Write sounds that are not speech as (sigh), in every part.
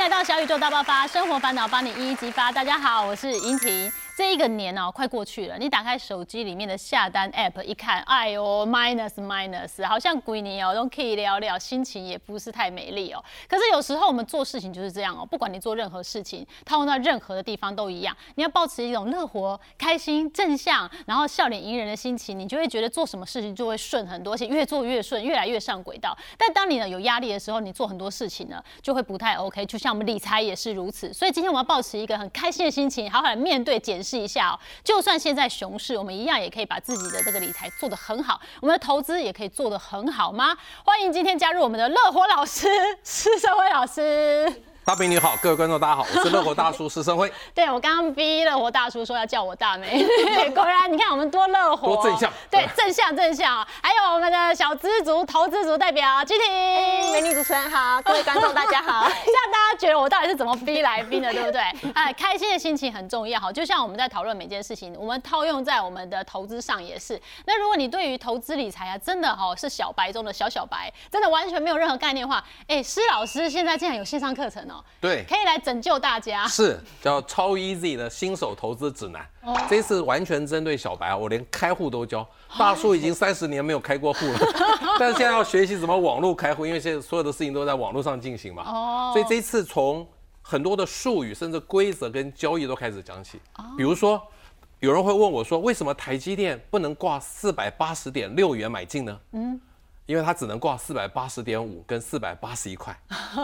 来到小宇宙大爆发，生活烦恼帮你一一激发。大家好，我是莹婷。这一个年哦，快过去了。你打开手机里面的下单 App 一看，哎呦，minus minus，好像鬼年哦都可以聊聊，心情也不是太美丽哦。可是有时候我们做事情就是这样哦，不管你做任何事情，套用到任何的地方都一样。你要保持一种乐活、开心、正向，然后笑脸迎人的心情，你就会觉得做什么事情就会顺很多，而且越做越顺，越来越上轨道。但当你呢有压力的时候，你做很多事情呢就会不太 OK。就像我们理财也是如此。所以今天我们要保持一个很开心的心情，好好的面对检视。试一下哦，就算现在熊市，我们一样也可以把自己的这个理财做得很好，我们的投资也可以做得很好吗？欢迎今天加入我们的乐活老师施生辉老师。大兵你好，各位观众大家好，我是乐活大叔施生辉。(laughs) 对我刚刚逼乐活大叔说要叫我大美，(laughs) 果然你看我们多乐活，多正向，对正向正向。还有我们的小资族投资族代表君婷，美女主持人好，各位观众大家好。(laughs) 这样大家觉得我到底是怎么逼来宾的，对不对？哎，开心的心情很重要哈，就像我们在讨论每件事情，我们套用在我们的投资上也是。那如果你对于投资理财啊，真的哈是小白中的小小白，真的完全没有任何概念的话，哎，施老师现在竟然有线上课程哦。对，可以来拯救大家。是叫超 easy 的新手投资指南。哦，这次完全针对小白，我连开户都教。大叔已经三十年没有开过户了，(laughs) 但是现在要学习怎么网络开户，因为现在所有的事情都在网络上进行嘛。哦，所以这一次从很多的术语，甚至规则跟交易都开始讲起。哦，比如说有人会问我说，为什么台积电不能挂四百八十点六元买进呢？嗯。因为它只能挂四百八十点五跟四百八十一块，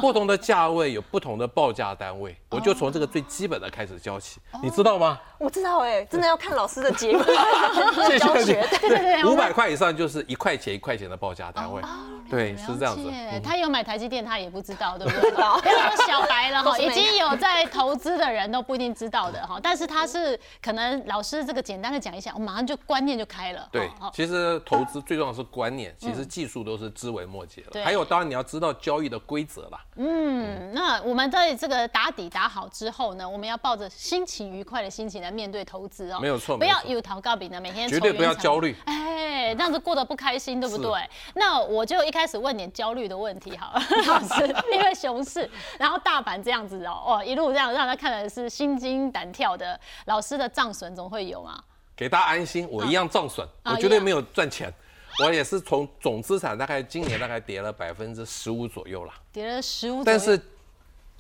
不同的价位有不同的报价单位，我就从这个最基本的开始教起，你知道吗？(laughs) 我知道哎，真的要看老师的节目 (laughs) 教学，对对对，五百块以上就是一块钱一块钱的报价单位，对，是这样子。他有买台积电，他也不知道，对不对？不要说小白了哈，已经有在投资的人都不一定知道的哈，但是他是可能老师这个简单的讲一下，我马上就观念就开了。对，其实投资最重要是观念，其实技术。都是枝微末节了，还有当然你要知道交易的规则啦。嗯，那我们在这个打底打好之后呢，我们要抱着心情愉快的心情来面对投资哦。没有错，不要有逃告饼的每天绝对不要焦虑，哎，这样子过得不开心，对不对？那我就一开始问点焦虑的问题好了，(laughs) 老师，因为熊市，然后大盘这样子哦，哦，一路这样让他看的是心惊胆跳的，老师的账损总会有吗？给大家安心，我一样账损，我绝对没有赚钱。我也是从总资产大概今年大概跌了百分之十五左右了，跌了十五，但是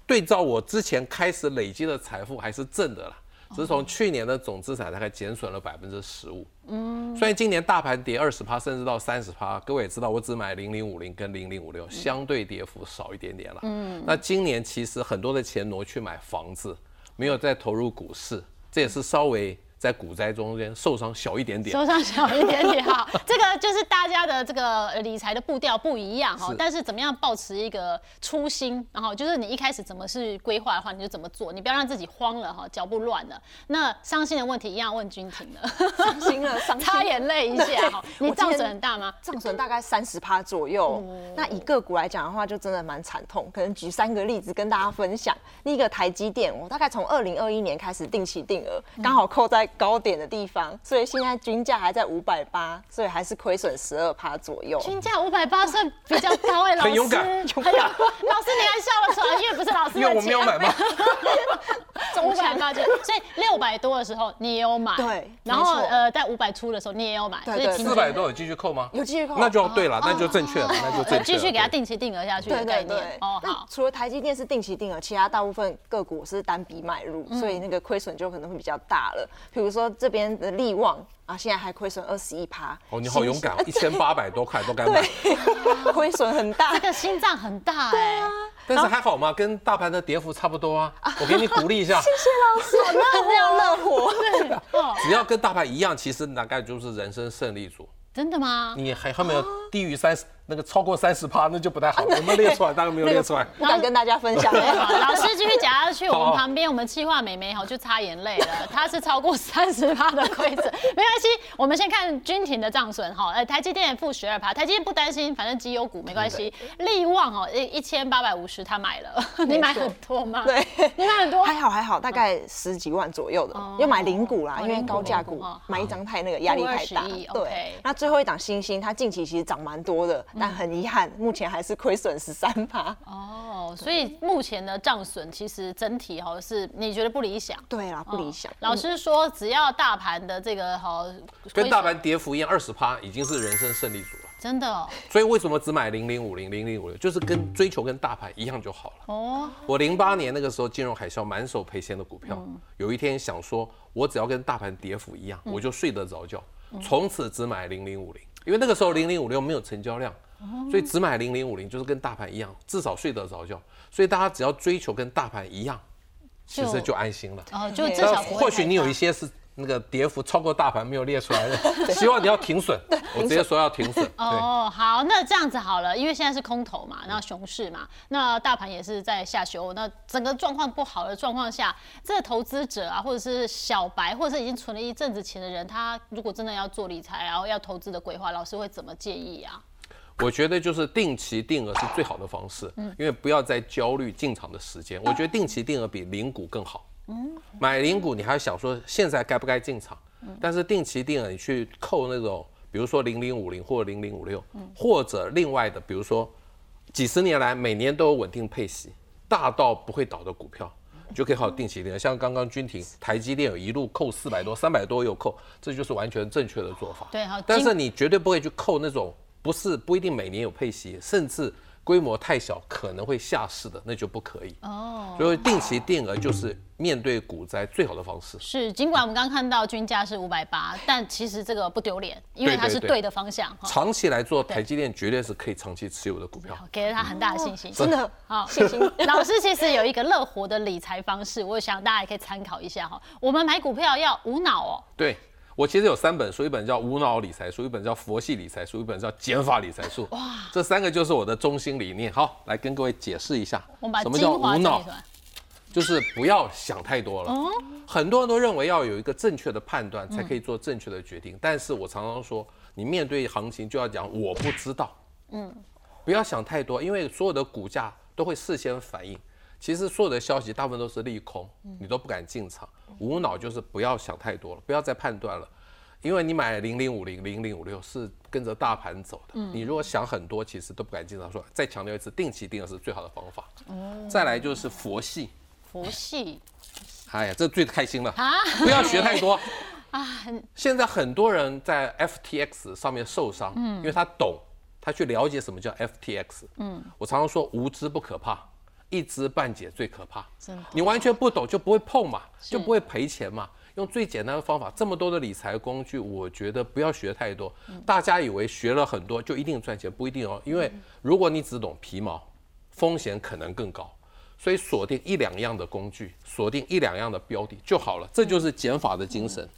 对照我之前开始累积的财富还是正的啦，只是从去年的总资产大概减损了百分之十五。嗯，虽然今年大盘跌二十趴，甚至到三十趴，各位也知道我只买零零五零跟零零五六，相对跌幅少一点点了。嗯，那今年其实很多的钱挪去买房子，没有再投入股市，这也是稍微。在股灾中间受伤小一点点，受伤小一点点 (laughs) 哈，这个就是大家的这个理财的步调不一样哈，但是怎么样保持一个初心，然后就是你一开始怎么是规划的话，你就怎么做，你不要让自己慌了哈，脚步乱了。那伤心的问题一样问君婷了，(laughs) 伤心了，擦眼泪一下哈。(laughs) 你账损很大吗？账损大概三十趴左右。那以个股来讲的话，就真的蛮惨痛。可能举三个例子跟大家分享。第一个台积电，我大概从二零二一年开始定期定额，刚好扣在。高点的地方，所以现在均价还在五百八，所以还是亏损十二趴左右。均价五百八算比较高哎，老师。很勇敢，老师你还笑得出来，因为不是老师因为我没有买吗？(laughs) 五百八就，所以六百多的时候你也有买，对。然后呃，在五百出的时候你也有买，所以四百多有继续扣吗？有继续扣，那就对了，那就正确了，(laughs) 那就正确。继续给他定期定额下去的概念。哦，好。除了台积电是定期定额，其他大部分个股是单笔买入，所以那个亏损就可能会比较大了。比如说这边的利旺啊，现在还亏损二十一趴。哦，你好勇敢，一千八百多块都敢买，(laughs) 亏损很大，这个心脏很大哎。但是还好嘛，跟大盘的跌幅差不多啊。我给你鼓励一下，谢谢老师，那样乐活。对，(laughs) 只要跟大盘一样，其实大概就是人生胜利组。真的吗？你还还没有低于三十。那个超过三十趴，那就不太好。有没有列出来？当然没有列出来。不敢跟大家分享。老师继续讲下去，我们旁边我们气化美眉哈就擦眼泪了。(laughs) 她是超过三十趴的亏损，没关系。我们先看君婷的账损哈，呃，台积电负十二趴，台积电不担心，反正绩优股没关系。利旺哦，一一千八百五十他买了，(laughs) 你买很多吗？对，你买很多？还好还好，大概十几万左右的，要买零股啦，因为高价股买一张太那个压力太大。对，那最后一档星星，它近期其实涨蛮多的。但很遗憾，目前还是亏损十三趴。哦，所以目前的账损其实整体哈是你觉得不理想？对啦，不理想。老师说，只要大盘的这个哈跟大盘跌幅一样二十趴，已经是人生胜利组了。真的，哦。所以为什么只买零零五零零零五六，就是跟追求跟大盘一样就好了。哦，我零八年那个时候金融海啸满手赔钱的股票，有一天想说，我只要跟大盘跌幅一样，我就睡得着觉，从此只买零零五零，因为那个时候零零五六没有成交量，所以只买零零五零就是跟大盘一样，至少睡得着觉。所以大家只要追求跟大盘一样，其实就安心了。哦，就至少或许你有一些是。那个跌幅超过大盘没有列出来的，希望你要停损。我直接说要停损。哦，好，那这样子好了，因为现在是空头嘛，然后熊市嘛，那大盘也是在下修，那整个状况不好的状况下，这个投资者啊，或者是小白，或者是已经存了一阵子钱的人，他如果真的要做理财，然后要投资的规划，老师会怎么建议啊？我觉得就是定期定额是最好的方式，嗯，因为不要再焦虑进场的时间。我觉得定期定额比零股更好。买零股，你还想说现在该不该进场？但是定期定额你去扣那种，比如说零零五零或者零零五六，或者另外的，比如说几十年来每年都有稳定配息、大到不会倒的股票，就可以好定期定额。像刚刚君婷，台积电有一路扣四百多、三百多又扣，这就是完全正确的做法。对，好。但是你绝对不会去扣那种不是不一定每年有配息，甚至。规模太小可能会下市的，那就不可以哦。所以定期定额就是面对股灾最好的方式。是，尽管我们刚看到均价是五百八，但其实这个不丢脸，因为它是对的方向。长期来做，台积电绝对是可以长期持有的股票，给了他很大的信心。真的好，信心。老师其实有一个乐活的理财方式，我想大家也可以参考一下哈。我们买股票要无脑哦。对。我其实有三本书，一本叫《无脑理财书》，一本叫《佛系理财书》，一本叫《减法理财书》。哇，这三个就是我的中心理念。好，来跟各位解释一下，什么叫无脑？就是不要想太多了。很多人都认为要有一个正确的判断才可以做正确的决定，但是我常常说，你面对行情就要讲我不知道。嗯，不要想太多，因为所有的股价都会事先反应。其实所有的消息大部分都是利空，你都不敢进场。无脑就是不要想太多了，不要再判断了，因为你买零零五零零零五六是跟着大盘走的。你如果想很多，其实都不敢进场。说再强调一次，定期定额是最好的方法。再来就是佛系。佛系。哎呀，这最开心了啊！不要学太多啊。现在很多人在 FTX 上面受伤，因为他懂，他去了解什么叫 FTX。嗯，我常常说无知不可怕。一知半解最可怕，你完全不懂就不会碰嘛，就不会赔钱嘛。用最简单的方法，这么多的理财工具，我觉得不要学太多。大家以为学了很多就一定赚钱，不一定哦。因为如果你只懂皮毛，风险可能更高。所以锁定一两样的工具，锁定一两样的标的就好了。这就是减法的精神。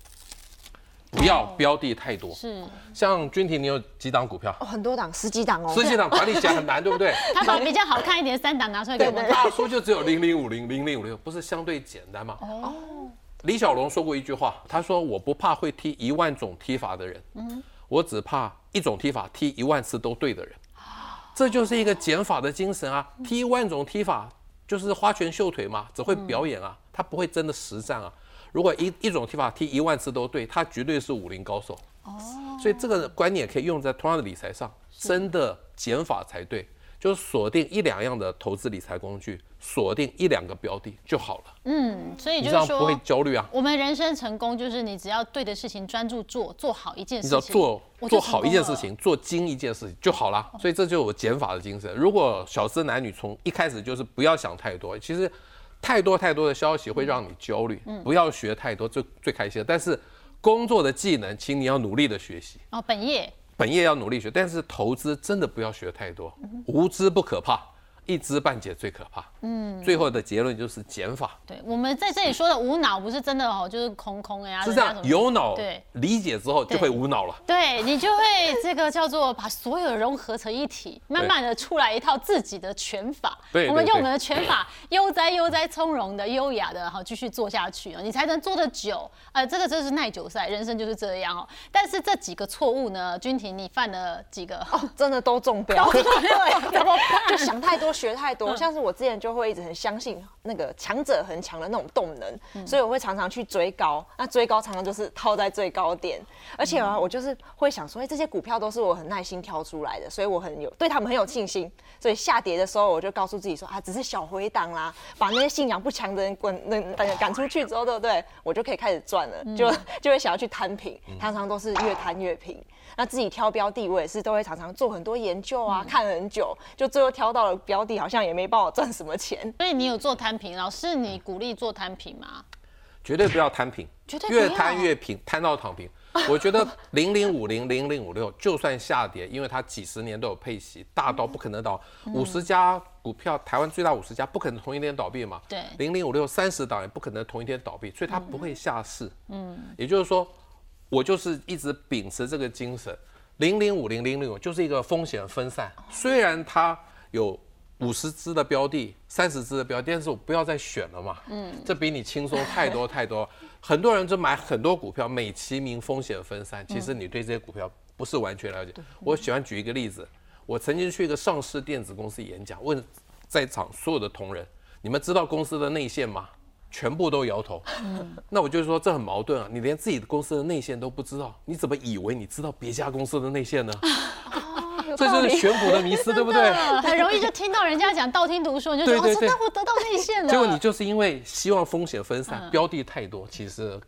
不要标的太多，是像君婷，你有几档股票？哦，很多档，十几档哦。十几档管理起来很难，对不对？(laughs) 他把比较好看一点三档拿出来给我们。大叔就只有零零五零零零五六，不是相对简单吗？哦。李小龙说过一句话，他说：“我不怕会踢一万种踢法的人，嗯，我只怕一种踢法踢一万次都对的人。”这就是一个减法的精神啊！踢一万种踢法就是花拳绣腿嘛，只会表演啊，他不会真的实战啊。如果一一种踢法踢一万次都对，他绝对是武林高手。哦，所以这个观念可以用在同样的理财上，真的减法才对，就是锁定一两样的投资理财工具，锁定一两个标的就好了。嗯，所以就是说不会焦虑啊。我们人生成功就是你只要对的事情专注做，做好一件事情，你只要做做好一件事情，做精一件事情就好了。所以这就是我减法的精神。如果小资男女从一开始就是不要想太多，其实。太多太多的消息会让你焦虑，不要学太多，最最开心。但是工作的技能，请你要努力的学习。哦，本业，本业要努力学，但是投资真的不要学太多，无知不可怕。一知半解最可怕。嗯，最后的结论就是减法。对，我们在这里说的无脑不是真的哦，就是空空呀。是这样，有脑，对，理解之后就会无脑了。对你就会这个叫做把所有融合成一体，慢慢的出来一套自己的拳法。对，我们用我们的拳法悠哉悠哉从容的优雅的哈继续做下去啊，你才能做得久。呃，这个就是耐久赛，人生就是这样哦。但是这几个错误呢，君婷你犯了几个？哦，真的都中标。(laughs) (laughs) 对，怎么就想太多。学太多，像是我之前就会一直很相信那个强者很强的那种动能，所以我会常常去追高。那追高常常就是套在最高点，而且啊，我就是会想说，哎，这些股票都是我很耐心挑出来的，所以我很有对他们很有信心。所以下跌的时候，我就告诉自己说，啊，只是小回档啦，把那些信仰不强的人滚那赶赶出去之后，对不对？我就可以开始赚了，就 (laughs) 就会想要去摊平，常常都是越摊越平。那自己挑标的，我也是都会常常做很多研究啊，看很久，就最后挑到了标的，好像也没帮我赚什么钱。所以你有做摊平，老师，你鼓励做摊平吗？绝对不要摊平，绝对越摊越平，摊到躺平。我觉得零零五零零零五六就算下跌，因为它几十年都有配息，大到不可能倒。五十家股票，台湾最大五十家不可能同一天倒闭嘛？对。零零五六三十档也不可能同一天倒闭，所以它不会下市。嗯。也就是说。我就是一直秉持这个精神，零零五零零零五就是一个风险分散。虽然它有五十只的标的，三十只的标的，但是我不要再选了嘛。嗯，这比你轻松太多太多。(laughs) 很多人就买很多股票，美其名风险分散，其实你对这些股票不是完全了解。我喜欢举一个例子，我曾经去一个上市电子公司演讲，问在场所有的同仁，你们知道公司的内线吗？全部都摇头，(laughs) 那我就说这很矛盾啊！你连自己的公司的内线都不知道，你怎么以为你知道别家公司的内线呢？(laughs) 这就是选股的迷思，(laughs) 对不对？很容易就听到人家讲道听途说，你就觉得哦，真的我得到内线了。结果你就是因为希望风险分散，标的太多，其实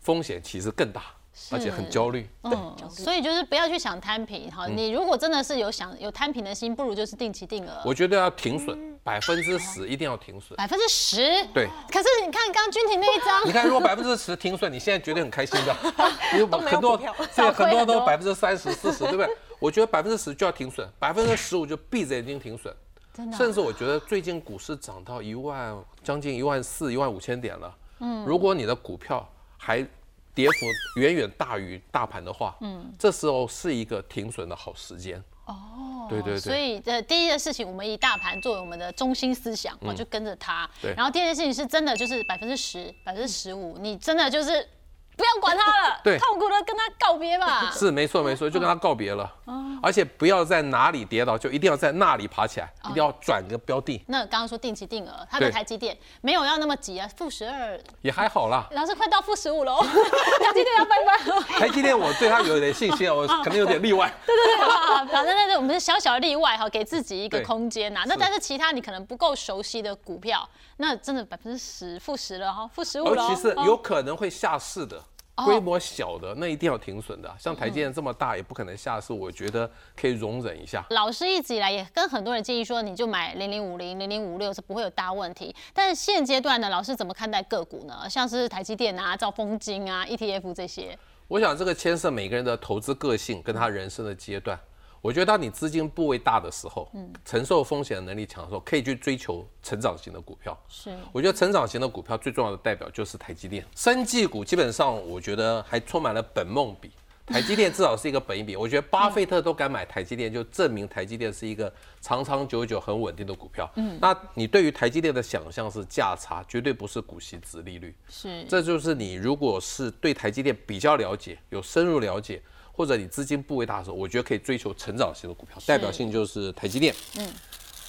风险其实更大。而且很焦虑，嗯，所以就是不要去想摊平哈。你如果真的是有想有摊平的心，不如就是定期定额。我觉得要停损，百分之十一定要停损。百分之十，对。可是你看刚刚君婷那一张，你看如果百分之十停损，你现在绝对很开心的。(laughs) 有很多，对，(laughs) 很多都百分之三十、四十，对不对？我觉得百分之十就要停损，百分之十五就闭着眼睛停损。真的。甚至我觉得最近股市涨到一万，将近一万四、一万五千点了。嗯。如果你的股票还跌幅远远大于大盘的话，嗯，这时候是一个停损的好时间。哦，对对对。所以呃，第一件事情，我们以大盘作为我们的中心思想，我就跟着它。对。然后第二件事情是真的就是百分之十、百分之十五，你真的就是。不要管他了，对，痛苦的跟他告别吧。是没错没错，就跟他告别了。哦，而且不要在哪里跌倒，就一定要在那里爬起来，一定要转个标的。那刚刚说定期定额，他的台积电没有要那么急啊，负十二也还好啦。老师快到负十五喽，台积电要拜拜。台积电我对他有点信心啊，我 (laughs) 可能有点例外。(laughs) 对对对，反正那是我们是小小的例外哈，给自己一个空间呐。那但是其他你可能不够熟悉的股票，那真的百分之十负十了哈，负十五了。其实有可能会下市的。规模小的那一定要停损的，像台积电这么大也不可能下市，我觉得可以容忍一下。老师一直以来也跟很多人建议说，你就买零零五零、零零五六是不会有大问题。但是现阶段呢，老师怎么看待个股呢？像是台积电啊、兆丰金啊、ETF 这些，我想这个牵涉每个人的投资个性跟他人生的阶段。我觉得当你资金部位大的时候，嗯，承受风险的能力强的时候，可以去追求成长型的股票。是，我觉得成长型的股票最重要的代表就是台积电。生技股基本上我觉得还充满了本梦比，台积电至少是一个本一比。我觉得巴菲特都敢买台积电，就证明台积电是一个长长久久很稳定的股票。嗯，那你对于台积电的想象是价差，绝对不是股息值利率。是，这就是你如果是对台积电比较了解，有深入了解。或者你资金部位大的时候，我觉得可以追求成长型的股票，代表性就是台积电。嗯，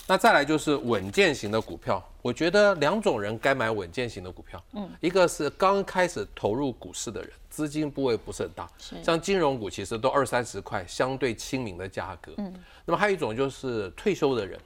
那再来就是稳健型的股票，我觉得两种人该买稳健型的股票。嗯，一个是刚开始投入股市的人，资金部位不是很大，像金融股其实都二三十块，相对亲民的价格。嗯，那么还有一种就是退休的人，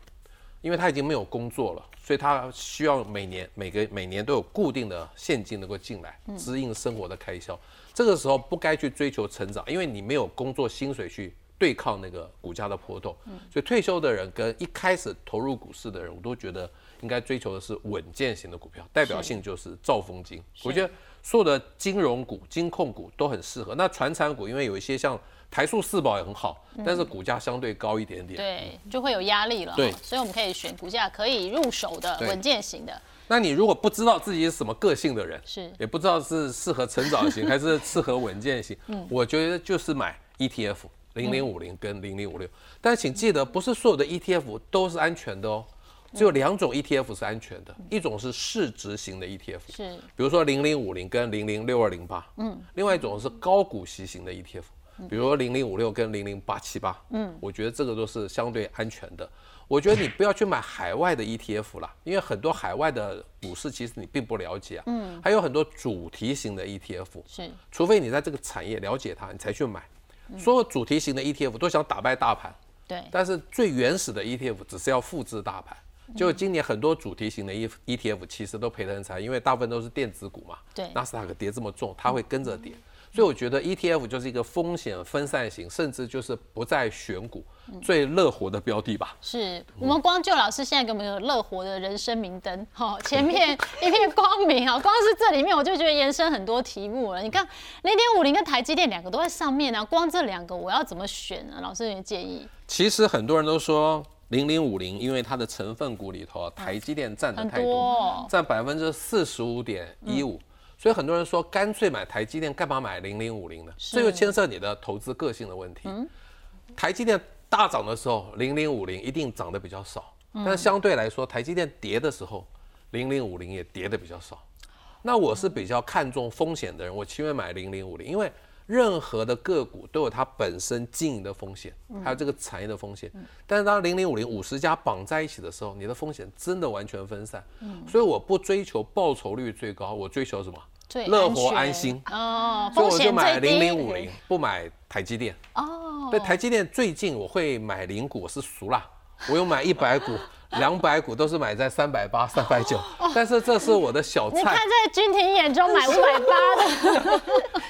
因为他已经没有工作了，所以他需要每年每个每年都有固定的现金能够进来，支应生活的开销。这个时候不该去追求成长，因为你没有工作薪水去对抗那个股价的波动。嗯，所以退休的人跟一开始投入股市的人，我都觉得应该追求的是稳健型的股票，代表性就是兆丰金。我觉得所有的金融股、金控股都很适合。那传产股，因为有一些像台塑四宝也很好，但是股价相对高一点点，对，就会有压力了。对，所以我们可以选股价可以入手的稳健型的。那你如果不知道自己是什么个性的人，是。也不知道是适合成长型 (laughs) 还是适合稳健型，嗯，我觉得就是买 ETF 零零五零跟零零五六。但是请记得，不是所有的 ETF 都是安全的哦，只有两种 ETF 是安全的，一种是市值型的 ETF，是，比如说零零五零跟零零六二零八，嗯，另外一种是高股息型的 ETF，比如说零零五六跟零零八七八，嗯，我觉得这个都是相对安全的。我觉得你不要去买海外的 ETF 了，因为很多海外的股市其实你并不了解啊。嗯，还有很多主题型的 ETF，是，除非你在这个产业了解它，你才去买。所有主题型的 ETF 都想打败大盘，对，但是最原始的 ETF 只是要复制大盘。就今年很多主题型的 E ETF 其实都赔得很惨，因为大部分都是电子股嘛。对，纳斯达克跌这么重，它会跟着跌。所以我觉得 ETF 就是一个风险分散型，甚至就是不再选股最乐活的标的吧。是我们光就老师现在给我们有乐活的人生明灯，哈，前面一片光明啊，光是这里面我就觉得延伸很多题目了。你看零点五零跟台积电两个都在上面啊，光这两个我要怎么选呢？老师有建议？其实很多人都说零零五零，因为它的成分股里头，台积电占的太多，占百分之四十五点一五。所以很多人说，干脆买台积电，干嘛买零零五零呢？这就牵涉你的投资个性的问题。台积电大涨的时候，零零五零一定涨得比较少，但是相对来说，台积电跌的时候，零零五零也跌得比较少。那我是比较看重风险的人，我情愿买零零五零，因为任何的个股都有它本身经营的风险，还有这个产业的风险。但是当零零五零五十家绑在一起的时候，你的风险真的完全分散。所以我不追求报酬率最高，我追求什么？乐活安心哦，所以我就买零零五零，不买台积电哦。对，台积电最近我会买零股，我是熟啦，我有买一百股、两百股，都是买在三百八、三百九。(laughs) 但是这是我的小菜。你看在君婷眼中买五百八的，(laughs)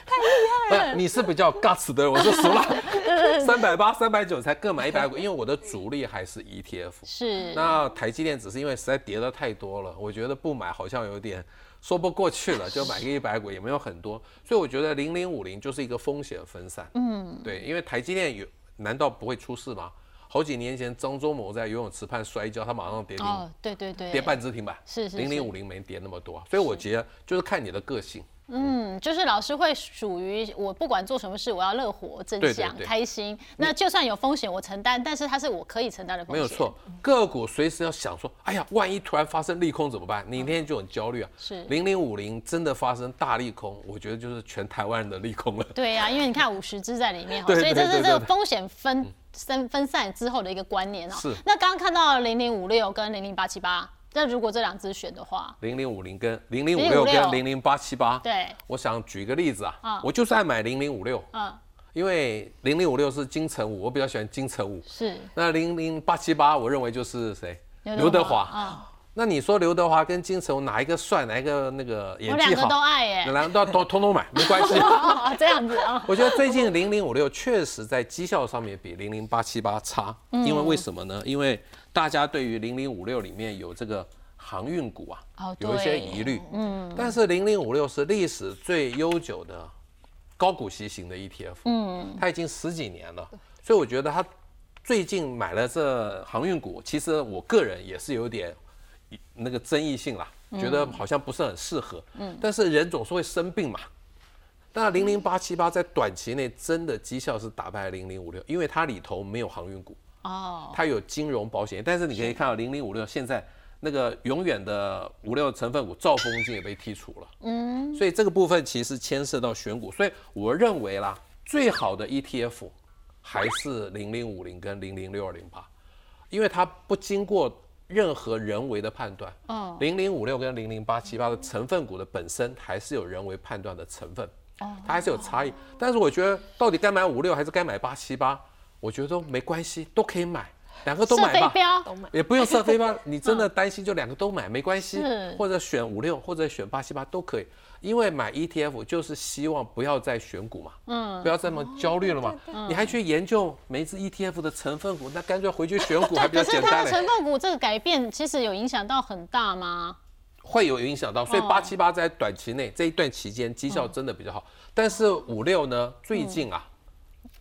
太厉害了。你是比较 guts 的，我是熟了。(laughs) 三百八、三百九才各买一百股，因为我的主力还是 ETF。是。那台积电只是因为实在跌的太多了，我觉得不买好像有点。说不过去了，就买个一百股也没有很多，所以我觉得零零五零就是一个风险分散。嗯，对，因为台积电有难道不会出事吗？好几年前张忠谋在游泳池畔摔跤，他马上跌停。哦，对对对，跌半只停板。是是。零零五零没跌那么多，所以我觉得就是看你的个性。嗯，就是老师会属于我，不管做什么事，我要乐活、正向、开心。那就算有风险，我承担，但是它是我可以承担的风险。没有错，个股随时要想说，哎呀，万一突然发生利空怎么办？你那天就很焦虑啊。是零零五零真的发生大利空，我觉得就是全台湾人的利空了。对呀，因为你看五十只在里面，(laughs) 所以这是这个风险分分分散之后的一个观念啊。是。那刚刚看到零零五六跟零零八七八。那如果这两只选的话，零零五零跟零零五六跟零零八七八，对，我想举一个例子啊，我就是爱买零零五六，嗯，因为零零五六是金城武，我比较喜欢金城武，是。那零零八七八，我认为就是谁？刘德华。啊。那你说刘德华跟金城武哪一个帅，哪一个那个演技好？我两个都爱耶，两个都通通通买，(laughs) 没关系。这样子啊。我觉得最近零零五六确实在绩效上面比零零八七八差，因为为什么呢？因为大家对于零零五六里面有这个航运股啊，有一些疑虑。嗯，但是零零五六是历史最悠久的高股息型的 ETF。嗯，它已经十几年了，所以我觉得它最近买了这航运股，其实我个人也是有点那个争议性啦，觉得好像不是很适合。嗯，但是人总是会生病嘛。那零零八七八在短期内真的绩效是打败零零五六，因为它里头没有航运股。哦，它有金融保险，但是你可以看到零零五六现在那个永远的五六成分股兆丰金也被剔除了，嗯，所以这个部分其实牵涉到选股，所以我认为啦，最好的 ETF 还是零零五零跟零零六二零八，因为它不经过任何人为的判断，嗯，零零五六跟零零八七八的成分股的本身还是有人为判断的成分，哦，它还是有差异，但是我觉得到底该买五六还是该买八七八？我觉得都没关系，都可以买，两个都买吧，也不用设飞镖。(laughs) 你真的担心就两个都买没关系，或者选五六或者选八七八都可以。因为买 ETF 就是希望不要再选股嘛，嗯，不要这么焦虑了嘛。你还去研究每一只 ETF 的成分股，那干脆回去选股 (laughs) 还比较简单。成分股这个改变其实有影响到很大吗？会有影响到，所以八七八在短期内这一段期间绩效真的比较好，但是五六呢，最近啊。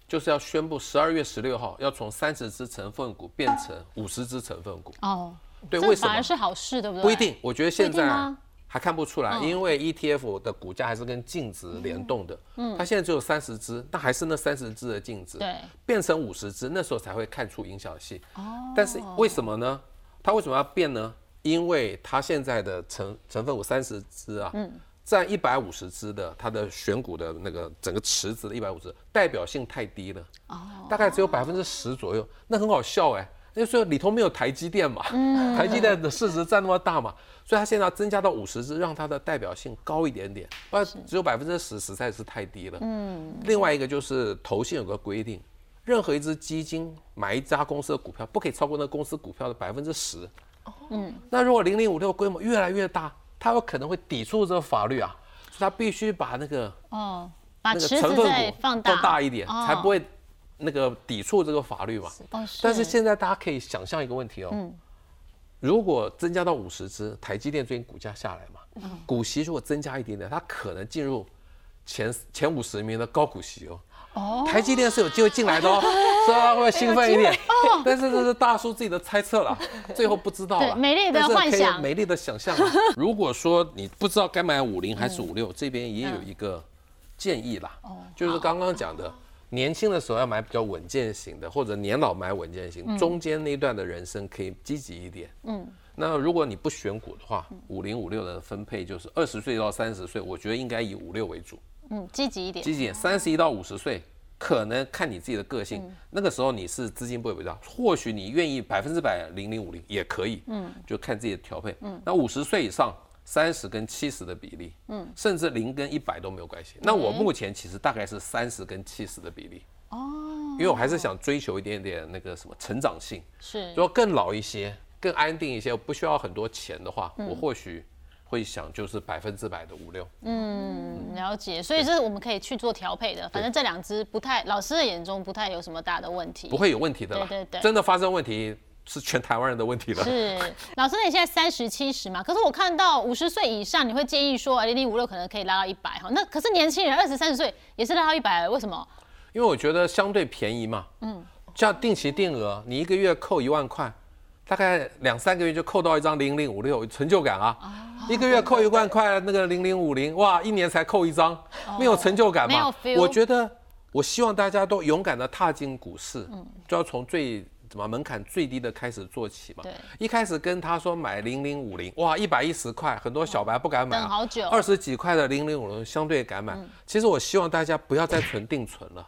就是要宣布十二月十六号要从三十只成分股变成五十只成分股哦，对，为什么？反而是好事，对不对？不一定，我觉得现在还看不出来，因为 ETF 的股价还是跟净值联动的，嗯，它现在只有三十只，那还是那三十只的净值，对，变成五十只，那时候才会看出影响性哦。但是为什么呢？它为什么要变呢？因为它现在的成成分股三十只啊，嗯。占一百五十只的，它的选股的那个整个池子的一百五十，代表性太低了，哦，大概只有百分之十左右，那很好笑哎，那时候里头没有台积电嘛，台积电的市值占那么大嘛，所以它现在要增加到五十只，让它的代表性高一点点，不然只有百分之十实在是太低了。嗯，另外一个就是投信有个规定，任何一只基金买一家公司的股票，不可以超过那公司股票的百分之十。嗯，那如果零零五六规模越来越大，它有可能会抵触这个法律啊，所以它必须把那个哦，把那个成分股再放大。大一点，哦。才不会那个抵触这个法律嘛。哦但是现在大家可以想象一个问题哦，嗯。如果增加到五十只，台积电最近股价下来嘛，嗯。股息如果增加一点点，它可能进入前前五十名的高股息哦。哦台积电是有机会进来的哦，所以大家会兴奋一点。(laughs) 但是这是大叔自己的猜测啦，(laughs) 最后不知道了。美丽的幻想美丽的想象啊。(laughs) 如果说你不知道该买五零还是五六，这边也有一个建议啦，就是刚刚讲的。年轻的时候要买比较稳健型的，或者年老买稳健型，中间那一段的人生可以积极一点。嗯，那如果你不选股的话，五零五六的分配就是二十岁到三十岁，我觉得应该以五六为主。嗯积极一点，积极点，三十一到五十岁，可能看你自己的个性，那个时候你是资金不会比较，或许你愿意百分之百零零五零也可以，嗯，就看自己的调配。嗯，那五十岁以上，三十跟七十的比例，嗯，甚至零跟一百都没有关系。那我目前其实大概是三十跟七十的比例。哦，因为我还是想追求一点点那个什么成长性，是如果更老一些、更安定一些，我不需要很多钱的话，我或许会想就是百分之百的五六。嗯，了解，所以这是我们可以去做调配的。反正这两只不太，老师的眼中不太有什么大的问题不。会有问题的啦。对对对真的发生问题是全台湾人的问题了。是，(laughs) 老师，你现在三十七十嘛？可是我看到五十岁以上，你会建议说零零五六可能可以拉到一百哈。那可是年轻人二十三十岁也是拉到一百，为什么？因为我觉得相对便宜嘛。嗯。像定期定额，你一个月扣一万块，大概两三个月就扣到一张零零五六，成就感啊。一个月扣一万块，那个零零五零，哇，一年才扣一张，没有成就感嘛。没有 feel 我觉得，我希望大家都勇敢的踏进股市，就要从最怎么门槛最低的开始做起嘛。对。一开始跟他说买零零五零，哇，一百一十块，很多小白不敢买、啊，等好久。二十几块的零零五零相对敢买。其实我希望大家不要再存定存了。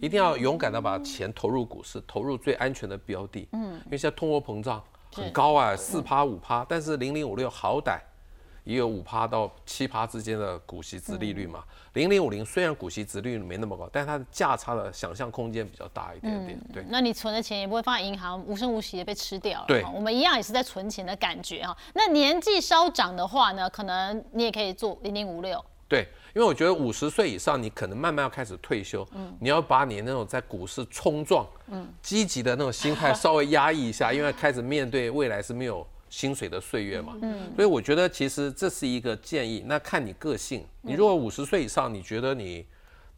一定要勇敢的把钱投入股市，投入最安全的标的。嗯，因为现在通货膨胀很高啊，四趴五趴，但是零零五六好歹也有五趴到七趴之间的股息值利率嘛。零零五零虽然股息值利率没那么高，但是它的价差的想象空间比较大一点点。对，那你存的钱也不会放在银行，无声无息的被吃掉了。对我们一样也是在存钱的感觉哈。那年纪稍长的话呢，可能你也可以做零零五六。对，因为我觉得五十岁以上，你可能慢慢要开始退休，你要把你那种在股市冲撞、积极的那种心态 (laughs) 稍微压抑一下，因为开始面对未来是没有薪水的岁月嘛。所以我觉得其实这是一个建议，那看你个性。你如果五十岁以上，你觉得你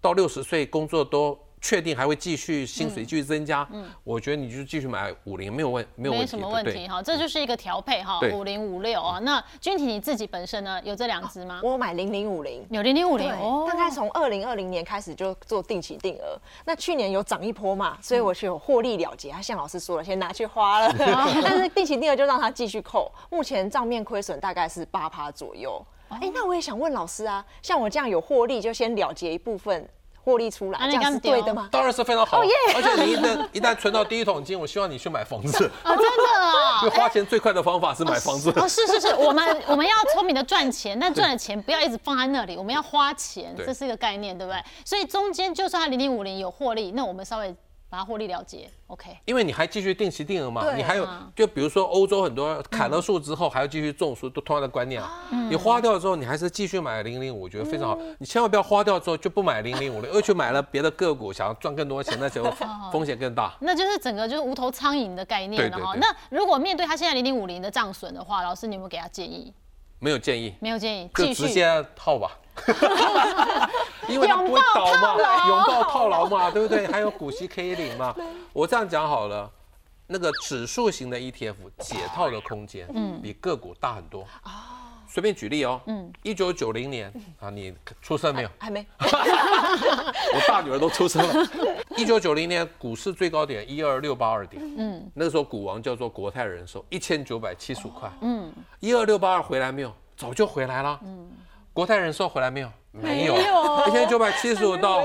到六十岁工作都确定还会继续薪水继续增加，我觉得你就继续买五零没有问没有问题的，没什么问对题哈，这就是一个调配哈，五零五六啊。那君婷你自己本身呢，有这两只吗？我有买零零五零。有零零五零哦，大概从二零二零年开始就做定期定额，那去年有涨一波嘛，所以我就有获利了结。他像老师说了，先拿去花了，(laughs) (laughs) 但是定期定额就让它继续扣，目前账面亏损大概是八趴左右。哎、那我也想问老师啊，像我这样有获利，就先了结一部分获利出来，这样是对的吗？当然是非常好，(laughs) 而且你一旦一旦存到第一桶金，我希望你去买房子，(laughs) 哦，真的啊 (laughs) 因为花钱最快的方法是买房子。哦，是是是，我们我们要聪明的赚钱，但赚的钱不要一直放在那里，我们要花钱，这是一个概念，对不对？所以中间就算它零零五零有获利，那我们稍微把它获利了结，OK。因为你还继续定期定额嘛，对你还有啊就比如说欧洲很多砍了树之后还要继续种树，都同样的观念啊。你花掉之后，你还是继续买零零五，我觉得非常好。你千万不要花掉之后就不买零零五了，又去买了别的个股，想要赚更多钱，那就 (laughs) 风险更大。那就是整个就是无头苍蝇的概念了哈。那如果面对他现在零零五零的账损的话，老师你有没有给他建议？没有建议，没有建议，就。直接套吧。(laughs) 因为它不会倒嘛，拥抱套牢嘛，对不对？还有股息可以领嘛。(laughs) 我这样讲好了，那个指数型的 ETF 解套的空间，嗯，比个股大很多。随便举例哦，嗯，一九九零年啊，你出生没有？还没，(laughs) 我大女儿都出生了。一九九零年股市最高点一二六八二点，嗯，那个时候股王叫做国泰人寿，一千九百七十五块，嗯，一二六八二回来没有？早就回来了，嗯，国泰人寿回来没有？没有，一千九百七十五到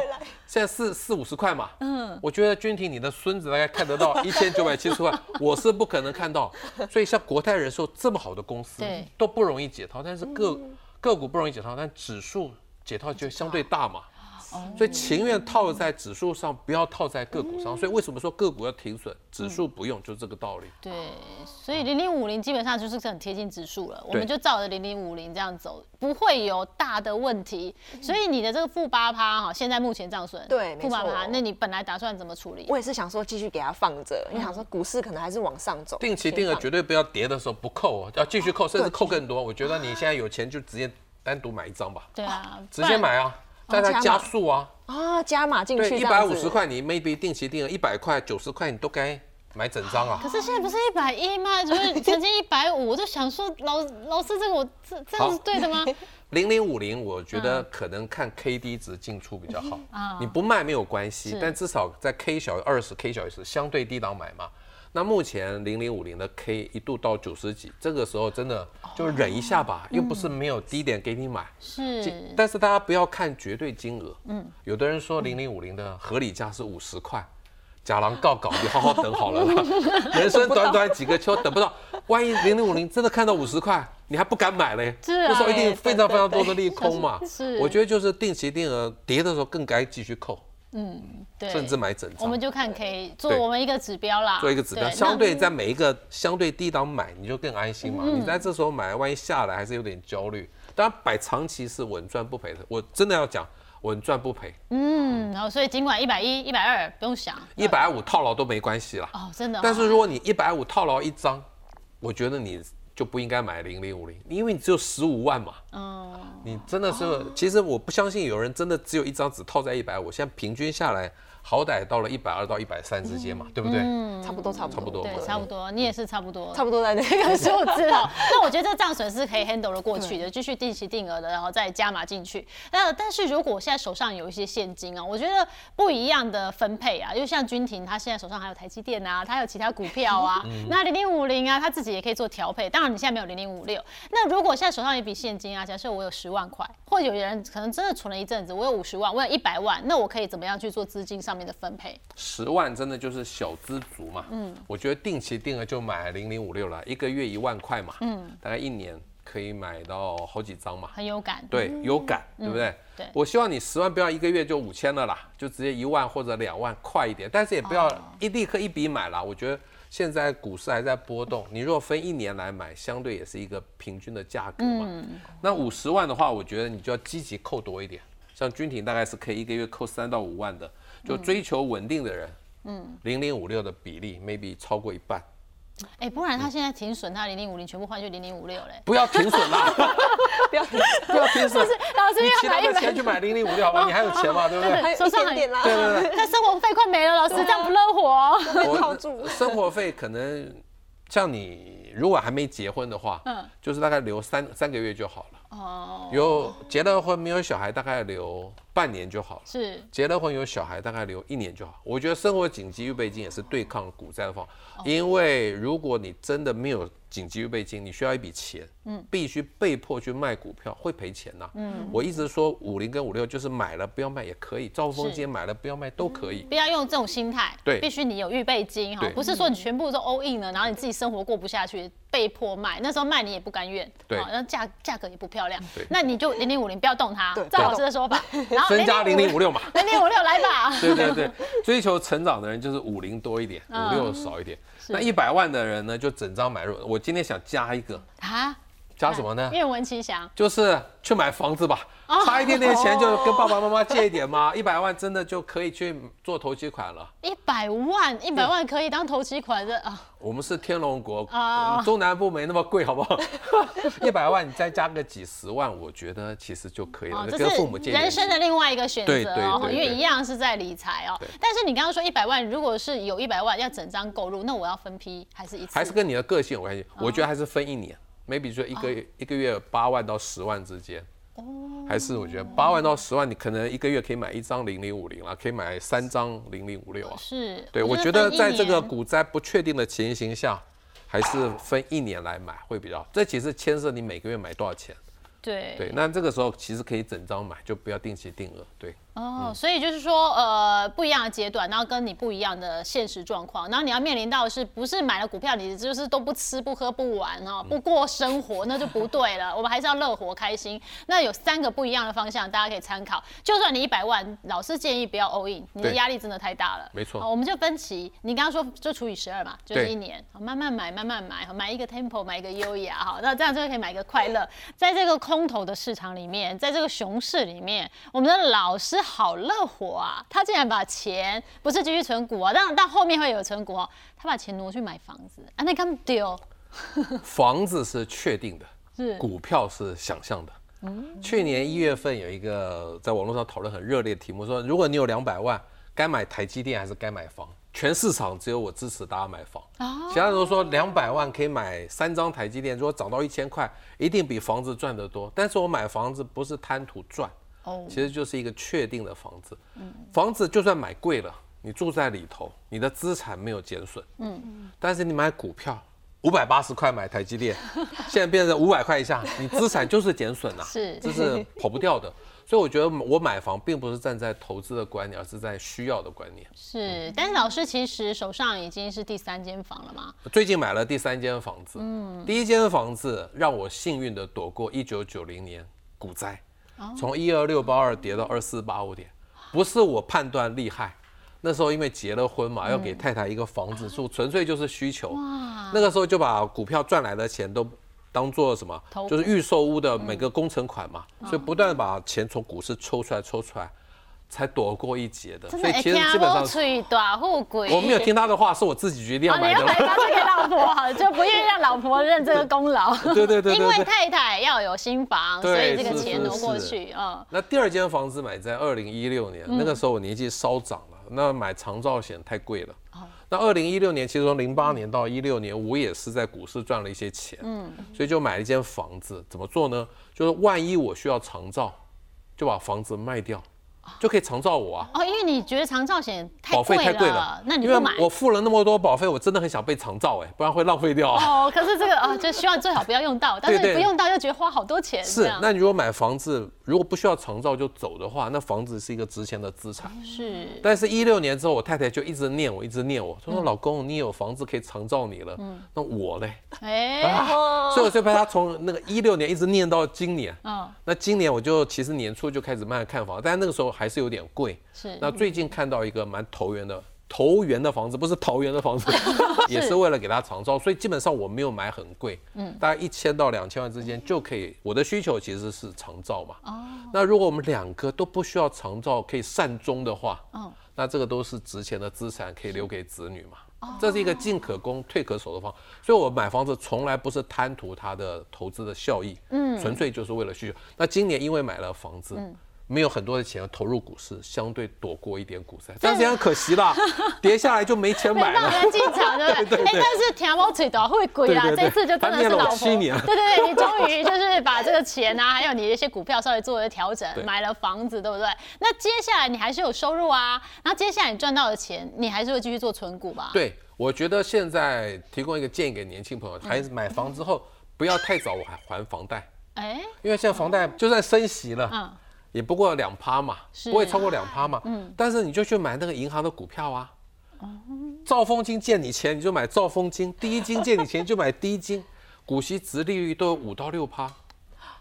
现在四四五十块嘛。嗯，我觉得君婷你的孙子大概看得到 (laughs) 一千九百七十块，我是不可能看到。所以像国泰人寿这么好的公司对，都不容易解套，但是个个股不容易解套，但指数解套就相对大嘛。所以情愿套在指数上，不要套在个股上。所以为什么说个股要停损，指数不用，就是这个道理。对，所以零零五零基本上就是很贴近指数了，我们就照着零零五零这样走，不会有大的问题。所以你的这个负八趴哈，现在目前这样损对没负八趴，那你本来打算怎么处理？我也是想说继续给它放着，因为想说股市可能还是往上走。定期定额绝对不要跌的时候不扣哦，要继续扣，甚至扣更多。我觉得你现在有钱就直接单独买一张吧，对啊，直接买啊，在它加速啊。啊，加码进对，去，一百五十。块你 maybe 定期定额一百块、九十块你都该买整张啊可。是现在不是一百一吗？就是曾经一百五，(laughs) 我就想说老老师这个我这这样是对的吗？(laughs) 零零五零，我觉嗯得可能看 K D 值进出比较好啊。你不卖没有关系，但至少在 K 小于二十、K 小于十相对低档买嘛。那目前零零五零的 K 一度到九十几，这个时候真的就忍一下吧，又不是没有低点给你买。是，但是大家不要看绝对金额，嗯，有的人说零零五零的合理价是五十块，假狼告告，你好好等好了啦，(laughs) 人生短短几个秋，等不到，万一零零五零真的看到五十块，你还不敢买嘞？是啊那时候一定非常非常多的利空嘛。是我觉得就是定期定额跌的时候更该继续扣，对，甚至买整张我们。就看可以做我们一个指标啦，做一个指标，相对在每一个相对低档买，你就更安心嘛。嗯你在这时候买，万一下来还是有点焦虑。当然，摆长期是稳赚不赔的。我真的要讲，稳赚不赔。嗯，然后所以尽管一百一、一百二不用想，一百五套牢都没关系啦。哦，真的哦，但是如果你一百五套牢一张，我觉得你就不应该买零零五零，因为你只有十五万嘛。嗯，你真的是，其实我不相信有人真的只有一张纸套在一百五，现在平均下来好歹到了一百二到一百三之间嘛，对不对？差不多，差不多，差不多对，差不多，你也是差不多，差不多在那个个数字哦。(laughs) 那我觉得这个账损是可以 handle 的过去的，继续定期定额的，然后再加码进去。那但是如果我现在手上有一些现金啊，我觉得不一样的分配啊，就像君婷，她现在手上还有台积电啊，她有其他股票啊，那零零五零啊，她自己也可以做调配。当然你现在没有零零五六，那如果现在手上有一笔现金啊，假设我有十万块，或者有人可能真的存了一阵子，我有五十万，我有一百万，那我可以怎么样去做资金上面的分配？十万真的就是小资族嘛。嗯，我觉得定期定额就买零零五六了，一个月一万块嘛。嗯，大概一年可以买到好几张嘛。很有感。对，有感，对不对？对我希望你十万不要一个月就五千了啦，就直接一万或者两万，快一点。但是也不要一立刻一笔买啦。我觉得现在股市还在波动，你如果分一年来买，相对也是一个平均的价格嘛。那五十万的话，我觉得你就要积极扣多一点。像军艇大概是可以一个月扣三到五万的，就追求稳定的人，嗯，零零五六的比例 maybe 超过一半，哎、不然他现在停损，他零零五零全部换去零零五六嘞。不要停损啦，不要不要停损，(laughs) 老师你其他的要买一百钱去买零零五六好吧，你还有钱嘛，对不对？还有一手上点点啦，对对对。那生活费快没了，老师这样不乐活我。生活费可能像你如果还没结婚的话，嗯就是大概留三三个月就好了。哦，有结了婚没有小孩，大概留半年就好了。是。结了婚有小孩，大概留一年就好。我觉得生活紧急预备金也是对抗股灾的方。法，哦。因为如果你真的没有紧急预备金，你需要一笔钱，嗯，必须被迫去卖股票，会赔钱呐、嗯，我一直说五零跟五六就是买了不要卖也可以，兆丰是。今天买了不要卖都可以。不要用这种心态，对。必须你有预备金哈，不是说你全部都 all in 了，然后你自己生活过不下去，被迫卖，那时候卖你也不甘愿，对好那价价格也不漂亮对，那你就零零五零不要动它对，照老师的说法，然后增加零零五六嘛，(laughs) 零零五六来吧，(laughs) 对对对，追求成长的人就是五零多一点，嗯五六少一点。那一百万的人呢，就整张买入。我今天想加一个，啊，加什么呢？愿闻其详，就是去买房子吧，哦差一点点钱就跟爸爸妈妈借一点嘛，(laughs) 一百万真的就可以去做投期款了。一百万，一百万可以当投期款的啊，我们是天龙国，哦嗯中南部没那么贵，好不好？(laughs) 一百万你再加个几十万，我觉得其实就可以了，跟父母借人生的另外一个选对对择哦，因为对对一样是在理财哦。但是你刚刚说一百万，如果是有一百万要整张购入，那我要分批还是一次？还是跟你的个性有关系。哦我觉得还是分一年，maybe 就一个月一个月八万到十万之间。哦还是我觉得八万到十万，你可能一个月可以买一张零零五零了，可以买三张零零五六啊。是，对，我觉得在这个股灾不确定的情形下，还是分一年来买会比较好。这其实牵涉你每个月买多少钱。对对，那这个时候其实可以整张买，就不要定期定额。对，哦，所以就是说，呃，不一样的阶段，然后跟你不一样的现实状况，然后你要面临到的是不是买了股票，你就是都不吃不喝不玩哦，不过生活，那就不对了。我们还是要乐活开心。那有三个不一样的方向，大家可以参考。就算你一百万，老师建议不要 all in，你的压力真的太大了。没错好我们就分期，你刚刚说就除以十二嘛，就是一年，好慢慢买，慢慢买，好买一个 tempo，买一个优雅，好，那这样就可以买一个快乐。在这个空头的市场里面，在这个熊市里面，我们的老师好乐活啊！他竟然把钱不是继续存股啊，当然但后面会有存股哦，他把钱挪去买房子啊，那干丢房子是确定的，是股票是想象的。嗯去年一月份有一个在网络上讨论很热烈的题目，说如果你有两百万，该买台积电还是该买房？全市场只有我支持大家买房，其他人都说两百万可以买三张台积电，如果涨到一千块，一定比房子赚得多。但是我买房子不是贪图赚，哦，其实就是一个确定的房子。房子就算买贵了，你住在里头，你的资产没有减损。嗯，但是你买股票，五百八十块买台积电，(laughs) 现在变成五百块以下，你资产就是减损了，是这是跑不掉的。所以我觉得我买房并不是站在投资的观念，而是在需要的观念。是，但是老师其实手上已经是第三间房了嘛？最近买了第三间房子，嗯，第一间房子让我幸运的躲过一九九零年股灾，从一二六八二跌到二四八五点，不是我判断厉害，那时候因为结了婚嘛，要给太太一个房子住，纯粹就是需求，那个时候就把股票赚来的钱都。当做什么？就是预售屋的每个工程款嘛，所以不断把钱从股市抽出来，抽出来，才躲过一劫的。所以其实基本上吹大富贵。我没有听他的话，是我自己决定要买的。(laughs) 要买房子给老婆，好，就不愿意让老婆认这个 (laughs) 功劳。对对对对因为。太太要有新房，所以这个钱挪过去，嗯，那第二间房子买在二零一六年，那个时候我年纪稍长了，那买长照险太贵了。那二零一六年，其实从零八年到一六年，我也是在股市赚了一些钱，嗯，所以就买了一间房子。怎么做呢？就是万一我需要长照，就把房子卖掉，就可以长照我啊。哦，因为你觉得长照险太保费贵太贵了，那你不买？我付了那么多保费，我真的很想被长照哎，不然会浪费掉啊。哦，可是这个啊，就希望最好不要用到，但是不用到又觉得花好多钱，是，那你如果买房子，如果不需要长照就走的话，那房子是一个值钱的资产。是但是，一六年之后，我太太就一直念我，一直念我，她说：“老公，你有房子可以长照你了，那我嘞？”哎，啊，所以我就被她从那个一六年一直念到今年。嗯，那今年我就其实年初就开始慢慢看房，但是那个时候还是有点贵。是那最近看到一个蛮投缘的。投缘的房子不是桃园的房子，(laughs) 也是为了给他长照，所以基本上我没有买很贵，嗯，大概一千到两千万之间就可以。我的需求其实是长照嘛，哦，那如果我们两个都不需要长照，可以善终的话，嗯那这个都是值钱的资产，可以留给子女嘛。这是一个进可攻退可守的方，所以我买房子从来不是贪图它的投资的效益，嗯，纯粹就是为了需求。那今年因为买了房子，没有很多的钱投入股市，相对躲过一点股灾，但是这样可惜啦，(laughs) 跌下来就没钱没买了。进场，(laughs) 对不对？哎，但是天猫嘴短会贵啦，这次就真的是老婆，七年。对对对，你终于就是把这个钱啊，还有你的一些股票稍微做了调整，对。买了房子，对不对？那接下来你还是有收入啊，那接下来你赚到的钱，你还是会继续做存股吧？对，我觉得现在提供一个建议给年轻朋友，还是买房之后不要太早还还房贷，哎，因为现在房贷就算升息了，嗯，也不过两趴嘛，不会超过两趴嘛。嗯，但是你就去买那个银行的股票啊。兆丰金借你钱，你就买兆丰金；第一金借你钱，就买第一金。股息值利率都有五到六趴，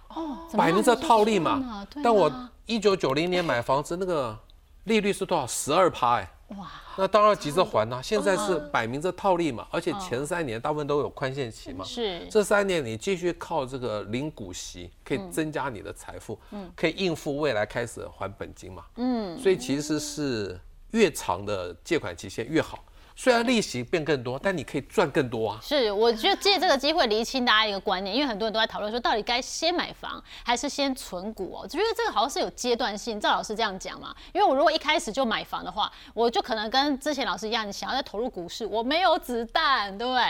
哦，怎么摆明着样子套利算嘛啊。但我啊一九九零年买房子，那个利率是多少？十二趴哎。哇，那当然急着还呢、现在是摆明着套利嘛，而且前三年大部分都有宽限期嘛。是。这三年你继续靠这个零股息，可以增加你的财富，可以应付未来开始还本金嘛。嗯，所以其实是越长的借款期限越好。虽然利息变更多，但你可以赚更多啊。是，我就借这个机会厘清大家一个观念，因为很多人都在讨论说，到底该先买房还是先存股哦？我觉得这个好像是有阶段性。赵老师这样讲嘛，因为我如果一开始就买房的话，我就可能跟之前老师一样，你想要再投入股市，我没有子弹，对不对？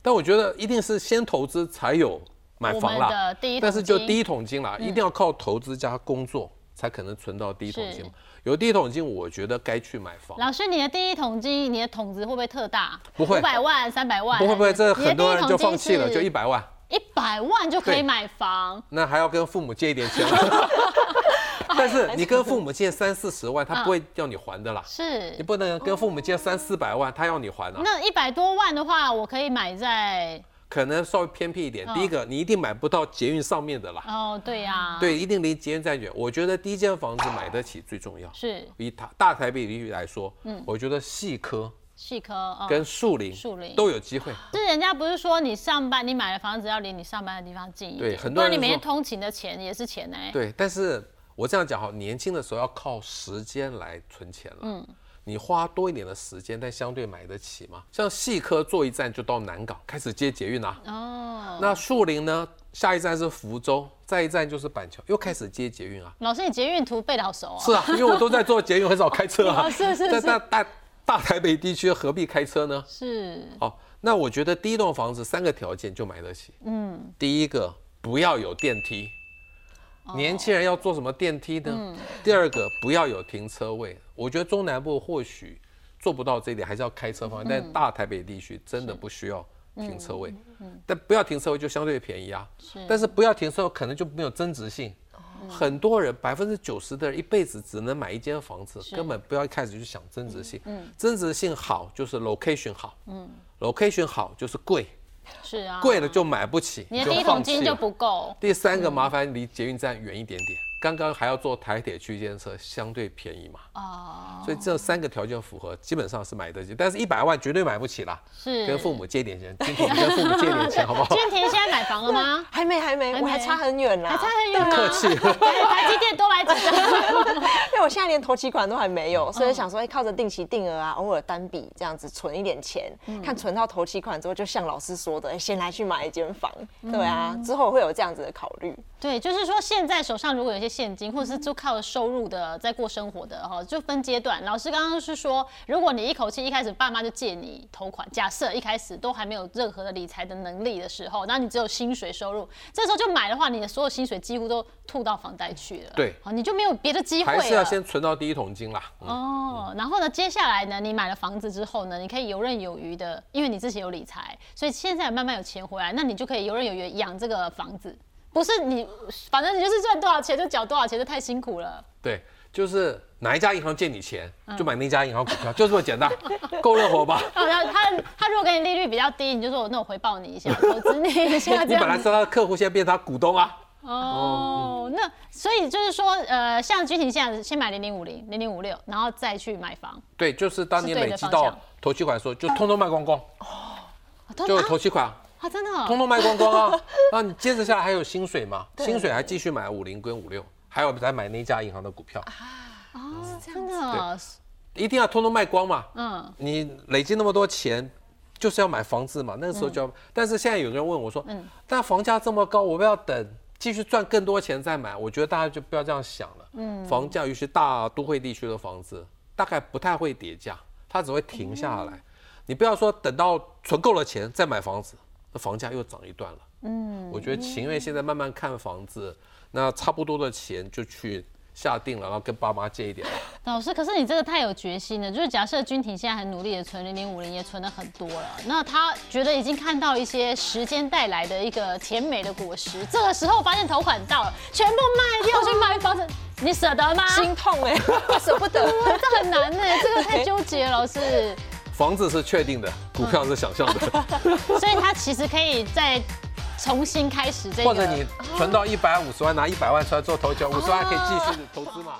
但我觉得一定是先投资才有买房啦但是就第一桶金啦，一定要靠投资加工作才可能存到第一桶金。有第一桶金，我觉得该去买房。老师，你的第一桶金，你的桶子会不会特大？不会五百万、三百万？不会不会，这很多人就放弃了，就一百万。一百万就可以对买房，那还要跟父母借一点钱。(laughs) 但是你跟父母借三四十万，他不会要你还的啦。是你。不能跟父母借三四百万，他要你还啊。那一百多万的话，我可以买在可能稍微偏僻一点。嗯第一个，你一定买不到捷运上面的啦。哦，对呀、对，一定离捷运站远。我觉得第一间房子买得起最重要。是以大大台北地区来说，嗯我觉得细科细科哦。跟树林树林都有机会。是人家不是说你上班，你买的房子要离你上班的地方近一点，对很多人你每天通勤的钱也是钱呢、对，但是我这样讲哈，年轻的时候要靠时间来存钱了。嗯，你花多一点的时间，但相对买得起嘛。像细科坐一站就到南港，开始接捷运啦。哦，那树林呢，下一站是福州，再一站就是板桥，又开始接捷运啊。老师，你捷运图背得好熟啊。是啊，因为我都在做捷运，很少开车啊。(laughs) 哦是是在是大大大台北地区何必开车呢？是，哦，那我觉得第一栋房子三个条件就买得起。嗯，第一个不要有电梯，年轻人要坐什么电梯呢？第二个不要有停车位。我觉得中南部或许做不到这一点，还是要开车方面，但大台北地区真的不需要。停车位，但不要停车位就相对便宜啊。但是不要停车位可能就没有增值性。很多人百分之九十的人一辈子只能买一间房子，根本不要一开始就想增值性。增值性好就是 location 好，location 好就是贵，是啊，贵了就买不起，你的第一桶金就。不够。第三个麻烦离捷运站远一点点，刚刚还要坐台铁区间车，相对便宜嘛。哦，所以这三个条件符合，基本上是买得起，但是一百万绝对买不起啦。是跟父母借点钱，今天你跟父母借点钱好不好？(laughs) 建庭现在买房了吗？还没还没，我还差很远啦，还差很远吗？客气。台积电多来几张。(laughs) 因为我现在连头期款都还没嗯有，所以想说，哎，靠着定期定额啊，偶尔单笔这样子存一点钱，嗯看存到头期款之后，就像老师说的，哎先来去买一间房，嗯对啊，之后会有这样子的考虑。对，就是说现在手上如果有些现金，或者是就靠收入的在过生活的哈，就分阶段。老师刚刚是说，如果你一口气一开始爸妈就借你头款，假设一开始都还没有任何的理财的能力的时候，那你只有薪水收入，这时候就买的话，你的所有薪水几乎都吐到房贷去了。对好，你就没有别的机会了。还是要先存到第一桶金啦。嗯哦，然后呢，接下来呢，你买了房子之后呢，你可以游刃有余的，因为你自己有理财，所以现在慢慢有钱回来，那你就可以游刃有余地养这个房子。不是你，反正你就是赚多少钱就缴多少钱，这太辛苦了。对，就是哪一家银行借你钱，嗯就买那家银行股票，就这么简单，(laughs) 够热火吧？好，然后他他如果给你利率比较低，你就说我那我回报你一下，投资你一下这你本来。是他的客户，现在变他股东啊。哦，那所以就是说，呃，像君婷现在先买零零五零、零零五六，然后再去买房，对，就是当你累积到的方向头期款的时候，就通通卖光光，就啊头期款啊，真的哦通通卖光光啊。(laughs) 那你接着下来还有薪水嘛？薪水还继续买五零跟五六，还有再买那家银行的股票啊，哦，真的哦，一定要通通卖光嘛。嗯，你累积那么多钱，就是要买房子嘛，那个时候就要。但是现在有人问我说，嗯但房价这么高，我不要等继续赚更多钱再买？我觉得大家就不要这样想了。嗯，房价尤其大都会地区的房子，大概不太会跌价，它只会停下来。你不要说等到存够了钱再买房子，那房价又涨一段了。嗯，我觉得情愿现在慢慢看房子，那差不多的钱就去下定了，然后跟爸妈借一点。老师，可是你这个太有决心了。就是假设君婷现在很努力的存零零五零，也存了很多了，那他觉得已经看到一些时间带来的一个甜美的果实，这个时候发现头款到了，全部卖掉去买房子，你舍得吗？心痛哎、(laughs) (laughs) 舍不得。(laughs) 这很难呢，这个太纠结了，老师。房子是确定的，股票是想象的。(laughs) 所以他其实可以再重新开始这个。或者你存到一百五十万，拿一百万出来做投球，五十万可以继续投资嘛。